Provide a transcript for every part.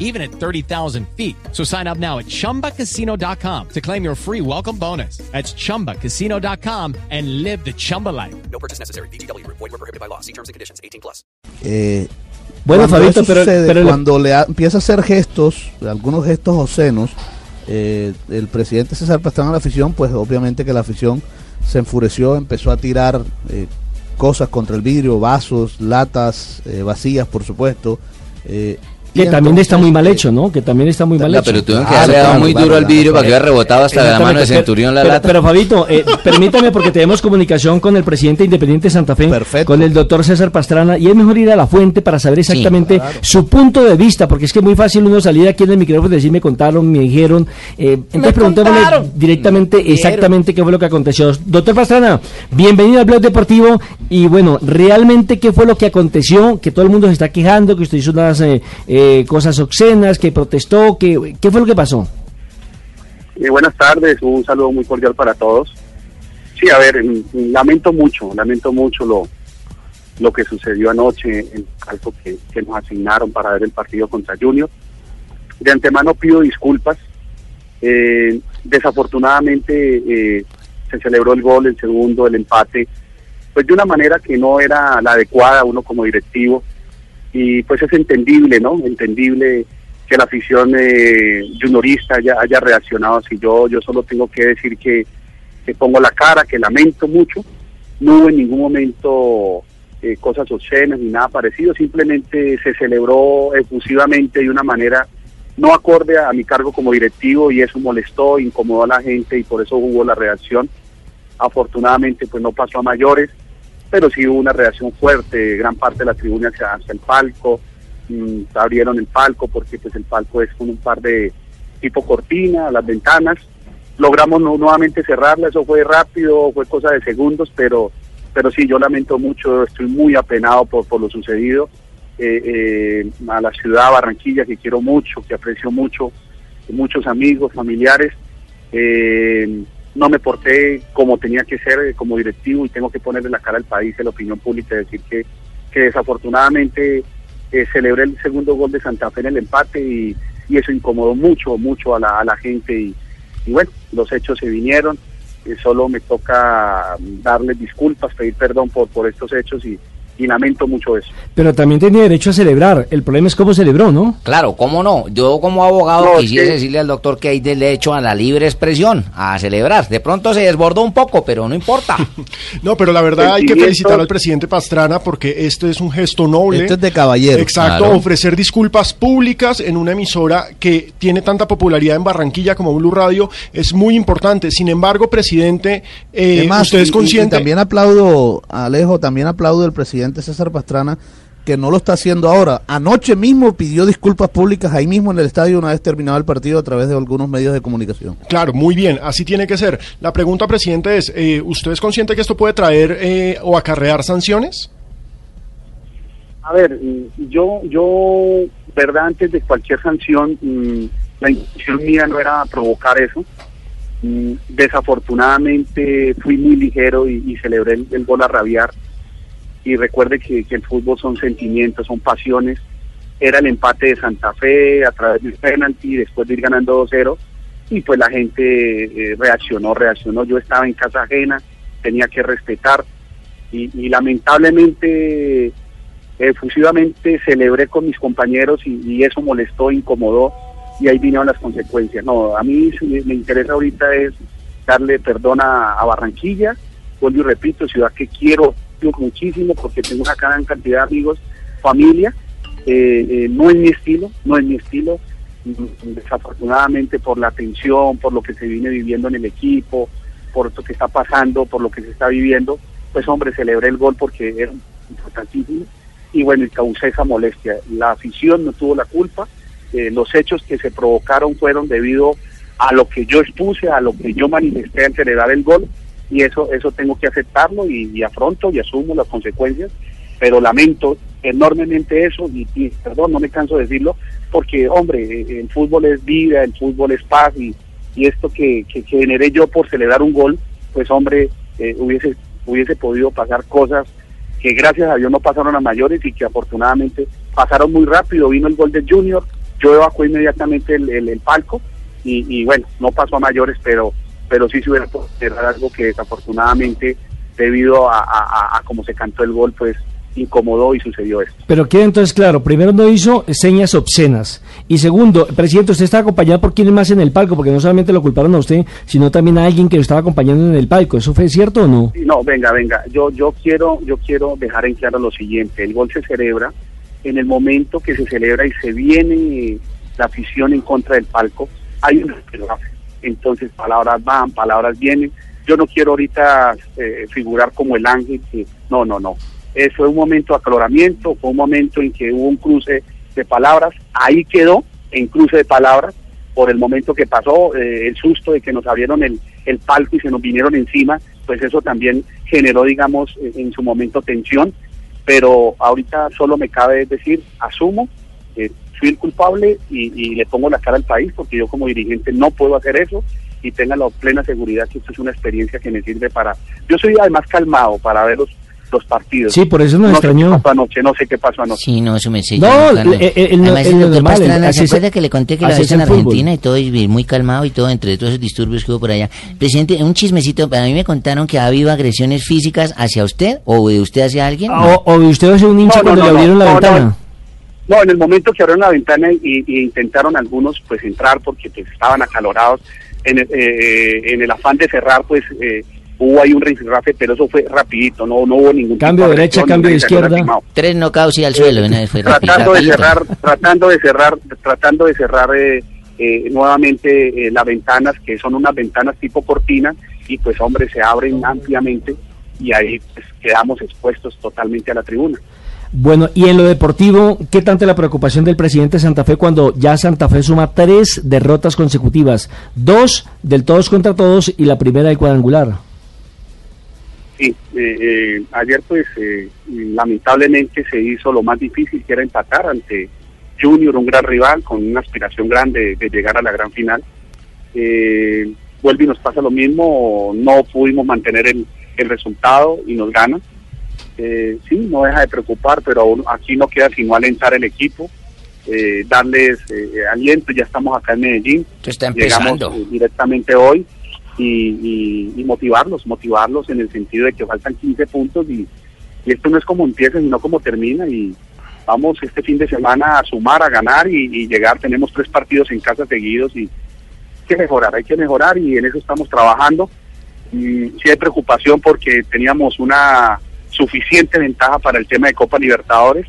even at 30,000 feet. So sign up now at chumbacasino.com to claim your free welcome bonus. That's chumbacasino.com and live the Chumba life. No purchase necessary. BGW. Void were prohibited by law. See terms and conditions. 18 plus. Eh, Bueno, cuando Fabito, pero- sucede, pero le- cuando le ha- empieza a hacer gestos, algunos gestos obscenos, eh, el presidente César Pastrana a la afición, pues obviamente que la afición se enfureció, empezó a tirar eh, cosas contra el vidrio, vasos, latas eh, vacías, por supuesto. Eh, Que también está muy mal eh, hecho, ¿no? Que también está muy mal No, hecho. pero tuvieron que haberle dado claro, muy duro al vidrio para que hubiera rebotado hasta la mano de Centurión la pero, lata. Pero Fabito, eh, permítame porque tenemos comunicación con el presidente independiente de Santa Fe, Perfecto. con el doctor César Pastrana, y es mejor ir a la fuente para saber exactamente claro. su punto de vista, porque es que es muy fácil uno salir aquí en el micrófono y decir, me contaron, me dijeron, eh, entonces preguntémosle directamente exactamente qué fue lo que aconteció. Doctor Pastrana, bienvenido al Blog Deportivo, y bueno, realmente qué fue lo que aconteció, que todo el mundo se está quejando, que usted hizo unas eh, eh, cosas obscenas, que protestó, que, ¿qué fue lo que pasó? Eh, buenas tardes, un saludo muy cordial para todos. Sí, a ver, mm, lamento mucho, lamento mucho lo, lo que sucedió anoche en calco que, que nos asignaron para ver el partido contra Junior. De antemano pido disculpas. Eh, desafortunadamente se celebró el gol, el segundo, el empate, pues de una manera que no era la adecuada uno como directivo. Y pues es entendible, ¿no? Entendible que la afición eh, juniorista haya, haya reaccionado así. Yo, yo solo tengo que decir que, pongo la cara, que lamento mucho. No hubo en ningún momento eh, cosas obscenas ni nada parecido, simplemente se celebró efusivamente de una manera no acorde a mi cargo como directivo y eso molestó, incomodó a la gente y por eso hubo la reacción. Afortunadamente pues no pasó a mayores, pero sí hubo una reacción fuerte, gran parte de la tribuna hacia, hacia el palco, mm, abrieron el palco porque pues el palco es con un par de tipo cortina, las ventanas, logramos nu- nuevamente cerrarla, eso fue rápido, fue cosa de segundos, pero pero sí, yo lamento mucho, estoy muy apenado por, por lo sucedido, eh, eh, a la ciudad Barranquilla que quiero mucho, que aprecio mucho, muchos amigos, familiares, eh, no me porté como tenía que ser eh, como directivo y tengo que ponerle la cara al país, a la opinión pública, decir que, que desafortunadamente eh, celebré el segundo gol de Santa Fe en el empate y, y eso incomodó mucho, mucho a la, a la gente y, y bueno, los hechos se vinieron, solo me toca darles disculpas, pedir perdón por, por estos hechos y, y lamento mucho eso. Pero también tenía derecho a celebrar. El problema es cómo celebró, ¿no? Claro, ¿cómo no? Yo como abogado No, quisiera que- decirle al doctor que hay derecho a la libre expresión, a celebrar. De pronto se desbordó un poco, pero no importa. No, pero la verdad hay que felicitar al presidente Pastrana porque este es un gesto noble. Esto es de caballero. Exacto, Claro. ofrecer disculpas públicas en una emisora que tiene tanta popularidad en Barranquilla como Blue Radio es muy importante. Sin embargo, presidente, eh, Además, usted y- es y- consciente. Y, también aplaudo, Alejo, también aplaudo al presidente César Pastrana, que no lo está haciendo ahora. Anoche mismo pidió disculpas públicas ahí mismo en el estadio una vez terminado el partido a través de algunos medios de comunicación. Claro, muy bien, así tiene que ser. La pregunta, presidente, es, eh, ¿usted es consciente que esto puede traer eh, o acarrear sanciones? A ver, yo, yo, verdad, antes de cualquier sanción, mm, la intención mía no era provocar eso. Mm, Desafortunadamente fui muy ligero y, y celebré el, el gol a rabiar. Y recuerde que, que el fútbol son sentimientos, son pasiones. Era el empate de Santa Fe a través del penalti, después de ir ganando 2-0. Y pues la gente eh, reaccionó, reaccionó. Yo estaba en casa ajena, tenía que respetar. Y, y lamentablemente efusivamente celebré con mis compañeros y, y eso molestó, incomodó y ahí vinieron las consecuencias. No, a mí me interesa ahorita es darle perdón a, a Barranquilla, vuelvo y repito, ciudad que quiero muchísimo porque tengo una gran cantidad de amigos, familia, eh, eh, no es mi estilo, no es mi estilo, Mm, desafortunadamente por la tensión, por lo que se viene viviendo en el equipo, por lo que está pasando, por lo que se está viviendo, pues hombre, celebré el gol porque era importantísimo. Y bueno, y causé esa molestia. La afición no tuvo la culpa, eh, los hechos que se provocaron fueron debido a lo que yo expuse, a lo que yo manifesté al celebrar el gol y eso eso tengo que aceptarlo y, afronto y asumo las consecuencias pero lamento enormemente eso y, perdón, no me canso de decirlo, porque hombre, eh, el fútbol es vida, el fútbol es paz y, y esto que, que, generé yo por celebrar un gol, pues hombre, eh, hubiese, hubiese podido pasar cosas que gracias a Dios no pasaron a mayores y que afortunadamente pasaron muy rápido. Vino el gol de Junior, yo evacué inmediatamente el, el, palco y, bueno, no pasó a mayores, pero pero sí se hubiera podido cerrar algo que desafortunadamente debido a, a, a cómo se cantó el gol, pues incomodó y sucedió esto. Pero queda entonces claro, primero no hizo señas obscenas y segundo, presidente, usted está acompañado por quién más en el palco, porque no solamente lo culparon a usted, sino también a alguien que lo estaba acompañando en el palco, ¿eso fue cierto o no? No, venga, venga, yo yo quiero yo quiero dejar en claro lo siguiente, el gol se celebra en el momento que se celebra y se viene la afición en contra del palco, hay un entonces palabras van, palabras vienen. Yo no quiero ahorita eh, figurar como el ángel, que no, no, no. Eh, fue un momento de aclaramiento, fue un momento en que hubo un cruce de palabras, ahí quedó en cruce de palabras por el momento que pasó, eh, el susto de que nos abrieron el, el palco y se nos vinieron encima, pues eso también generó, digamos, en su momento tensión, pero ahorita solo me cabe decir, asumo, eh, fui el culpable y, y, le pongo la cara al país porque yo como dirigente no puedo hacer eso y tenga la plena seguridad que esto es una experiencia que me sirve para... Yo soy además calmado para ver los, los partidos. Sí, por eso nos no extrañó. Sé qué pasó anoche, no sé qué pasó anoche. Sí, no, eso me sé. No, yo, el, el, el, Además, el, el doctor normal, Pastrana, ¿se acuerda que le conté que la vez en. Argentina y todo, y muy calmado y todo, entre todos esos disturbios que hubo por allá? Presidente, un chismecito, a mí me contaron que ha habido agresiones físicas hacia usted o de usted hacia alguien. Ah, O, o usted es un hincha No, no, cuando no, le abrieron no, la no, ventana. No. En el momento que abrieron la ventana y, y intentaron algunos pues entrar porque pues, estaban acalorados, en el, eh, en el afán de cerrar pues eh, hubo ahí un rifirrafe, pero eso fue rapidito, no, no hubo ningún Cambio tipo de derecha, agresión, cambio de izquierda. lastimado. Tres knockouts y al suelo, vez fue rapi- tratando de cerrar, tratando de cerrar, tratando de cerrar eh, eh, nuevamente eh, las ventanas, que son unas ventanas tipo cortina, y pues hombre, se abren ampliamente y ahí pues, quedamos expuestos totalmente a la tribuna. Bueno, y en lo deportivo, ¿qué tanta la preocupación del presidente de Santa Fe cuando ya Santa Fe suma tres derrotas consecutivas? Dos del todos contra todos y la primera del cuadrangular. Sí, eh, eh, ayer pues eh, lamentablemente se hizo lo más difícil que era empatar ante Junior, un gran rival con una aspiración grande de, llegar a la gran final. Eh, vuelve y nos pasa lo mismo, no pudimos mantener el, el resultado y nos ganan. Eh, sí, no deja de preocupar, pero aún aquí no queda sino alentar el equipo, eh, darles eh, aliento, ya estamos acá en Medellín, está empezando. eh, directamente hoy y, y- y motivarlos, motivarlos en el sentido de que faltan 15 puntos y, y esto no es como empieza, sino como termina y vamos este fin de semana a sumar, a ganar y, llegar, tenemos tres partidos en casa seguidos y hay que mejorar, hay que mejorar y en eso estamos trabajando. Y sí hay preocupación porque teníamos una suficiente ventaja para el tema de Copa Libertadores,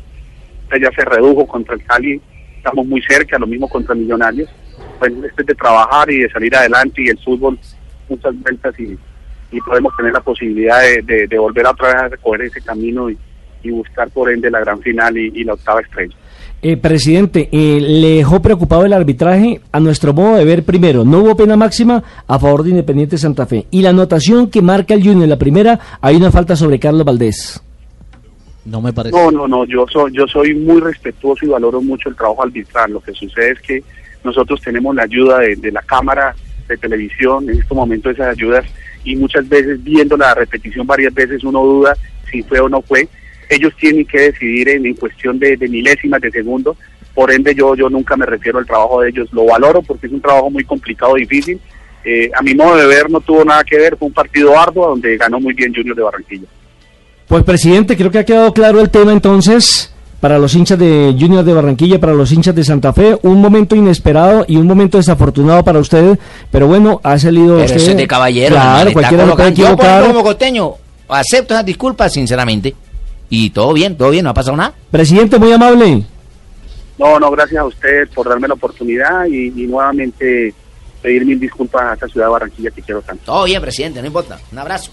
ya se redujo contra el Cali, estamos muy cerca, lo mismo contra Millonarios. Pues este es de trabajar y de salir adelante y el fútbol muchas vueltas y, y podemos tener la posibilidad de, de- de volver otra vez a recoger ese camino y, y buscar por ende la gran final y, y la octava estrella. Eh, presidente, eh, ¿le dejó preocupado el arbitraje? A nuestro modo de ver, primero, no hubo pena máxima a favor de Independiente Santa Fe. Y la anotación que marca el Junior en la primera, hay una falta sobre Carlos Valdés. No me parece. No, no, no, yo soy, yo soy muy respetuoso y valoro mucho el trabajo arbitral. Lo que sucede es que nosotros tenemos la ayuda de, de la cámara de televisión, en este momento esas ayudas, y muchas veces viendo la repetición varias veces uno duda si fue o no fue. Ellos tienen que decidir en, en cuestión de, de milésimas de segundo, por ende yo, yo nunca me refiero al trabajo de ellos, lo valoro porque es un trabajo muy complicado, difícil. Eh, a mi modo de ver no tuvo nada que ver, fue un partido arduo donde ganó muy bien Junior de Barranquilla. Pues presidente, creo que ha quedado claro el tema entonces para los hinchas de Junior de Barranquilla, para los hinchas de Santa Fe, un momento inesperado y un momento desafortunado para usted, pero bueno, ha salido Pero usted. eso es de caballero. Claro, cualquiera lo puede colocando- Yo, por equivocar. ejemplo, como costeño, acepto esas disculpas, sinceramente. Y todo bien, todo bien, no ha pasado nada. Presidente, muy amable. No, no, gracias a usted por darme la oportunidad y, y nuevamente pedir mil disculpas a esta ciudad de Barranquilla que quiero tanto. Todo bien, presidente, no importa. Un abrazo.